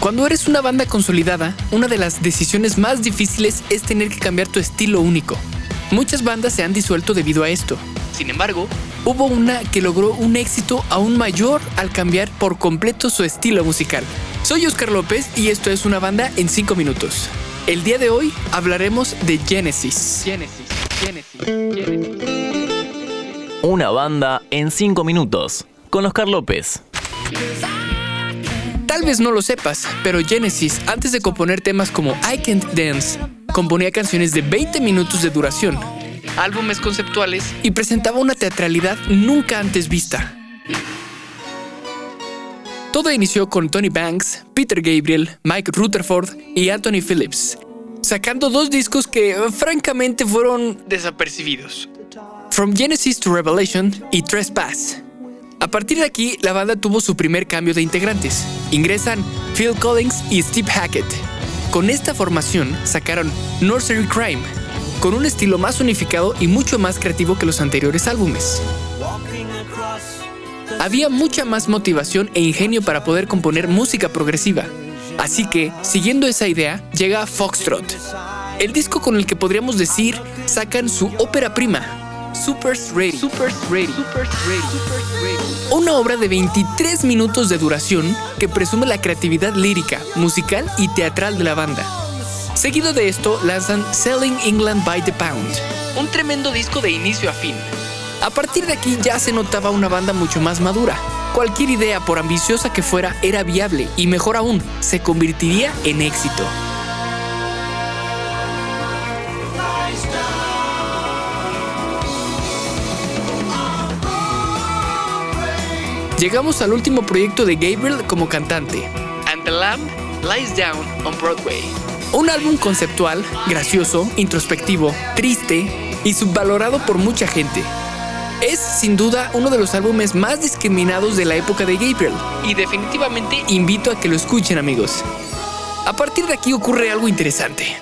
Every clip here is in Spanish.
Cuando eres una banda consolidada, una de las decisiones más difíciles es tener que cambiar tu estilo único. Muchas bandas se han disuelto debido a esto. Sin embargo, hubo una que logró un éxito aún mayor al cambiar por completo su estilo musical. Soy Oscar López y esto es una banda en 5 minutos. El día de hoy hablaremos de Genesis. Genesis, Genesis, Genesis. Una banda en 5 minutos con Oscar López. Tal vez no lo sepas, pero Genesis, antes de componer temas como I Can't Dance, componía canciones de 20 minutos de duración, álbumes conceptuales y presentaba una teatralidad nunca antes vista. Todo inició con Tony Banks, Peter Gabriel, Mike Rutherford y Anthony Phillips, sacando dos discos que francamente fueron desapercibidos. From Genesis to Revelation y Trespass. A partir de aquí, la banda tuvo su primer cambio de integrantes. Ingresan Phil Collins y Steve Hackett. Con esta formación sacaron Nursery Crime, con un estilo más unificado y mucho más creativo que los anteriores álbumes. Había mucha más motivación e ingenio para poder componer música progresiva. Así que, siguiendo esa idea, llega Foxtrot, el disco con el que podríamos decir sacan su ópera prima, Super's Ready. Una obra de 23 minutos de duración que presume la creatividad lírica, musical y teatral de la banda. Seguido de esto, lanzan Selling England by the Pound, un tremendo disco de inicio a fin. A partir de aquí ya se notaba una banda mucho más madura. Cualquier idea, por ambiciosa que fuera, era viable y mejor aún, se convertiría en éxito. Llegamos al último proyecto de Gabriel como cantante, And the Lamb Lies Down on Broadway. Un álbum conceptual, gracioso, introspectivo, triste y subvalorado por mucha gente. Es sin duda uno de los álbumes más discriminados de la época de Gabriel y definitivamente invito a que lo escuchen amigos. A partir de aquí ocurre algo interesante.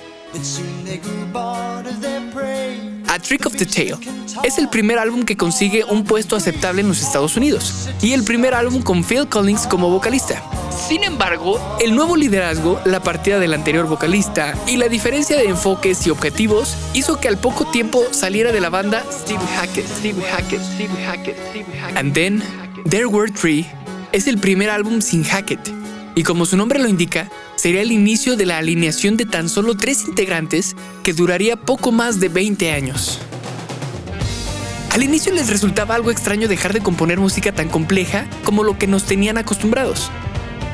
Trick of the Tail es el primer álbum que consigue un puesto aceptable en los Estados Unidos y el primer álbum con Phil Collins como vocalista. Sin embargo, el nuevo liderazgo, la partida del anterior vocalista y la diferencia de enfoques y objetivos hizo que al poco tiempo saliera de la banda Steve Hackett. Steve Hackett, Steve Hackett, Steve Hackett. And then, There Were Three es el primer álbum sin Hackett y como su nombre lo indica, sería el inicio de la alineación de tan solo tres integrantes que duraría poco más de 20 años. Al inicio les resultaba algo extraño dejar de componer música tan compleja como lo que nos tenían acostumbrados.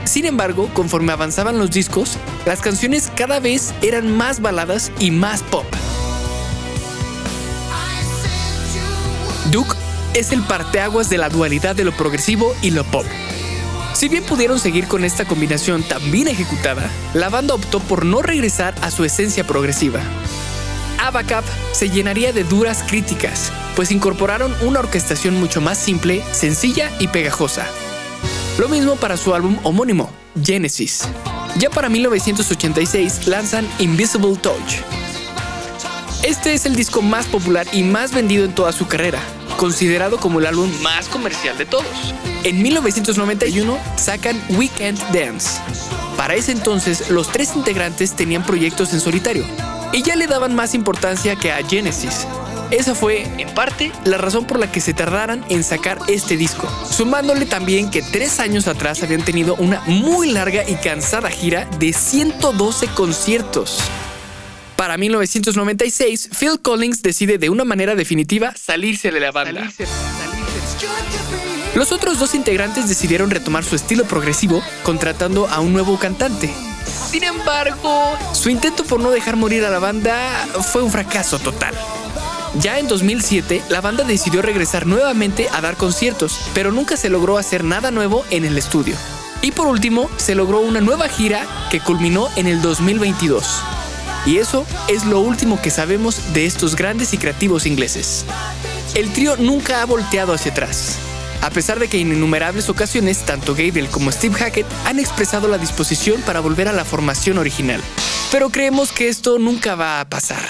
Sin embargo, conforme avanzaban los discos, las canciones cada vez eran más baladas y más pop. Duke es el parteaguas de la dualidad de lo progresivo y lo pop. Si bien pudieron seguir con esta combinación tan bien ejecutada, la banda optó por no regresar a su esencia progresiva. Abacap se llenaría de duras críticas, pues incorporaron una orquestación mucho más simple, sencilla y pegajosa. Lo mismo para su álbum homónimo, Genesis. Ya para 1986 lanzan Invisible Touch. Este es el disco más popular y más vendido en toda su carrera, considerado como el álbum más comercial de todos. En 1991 sacan Weekend Dance. Para ese entonces, los tres integrantes tenían proyectos en solitario y ya le daban más importancia que a Genesis. Esa fue, en parte, la razón por la que se tardaran en sacar este disco, sumándole también que tres años atrás habían tenido una muy larga y cansada gira de 112 conciertos. Para 1996, Phil Collins decide de una manera definitiva salirse de la banda. Los otros dos integrantes decidieron retomar su estilo progresivo contratando a un nuevo cantante. Sin embargo, su intento por no dejar morir a la banda fue un fracaso total. Ya en 2007, la banda decidió regresar nuevamente a dar conciertos, pero nunca se logró hacer nada nuevo en el estudio. Y por último, se logró una nueva gira que culminó en el 2022. Y eso es lo último que sabemos de estos grandes y creativos ingleses. El trío nunca ha volteado hacia atrás. A pesar de que en innumerables ocasiones tanto Gabriel como Steve Hackett han expresado la disposición para volver a la formación original. Pero creemos que esto nunca va a pasar.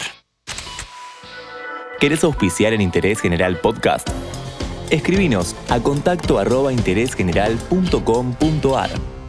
¿Querés auspiciar en Interés General Podcast? Escribinos a contacto arroba interésgeneral.com.ar.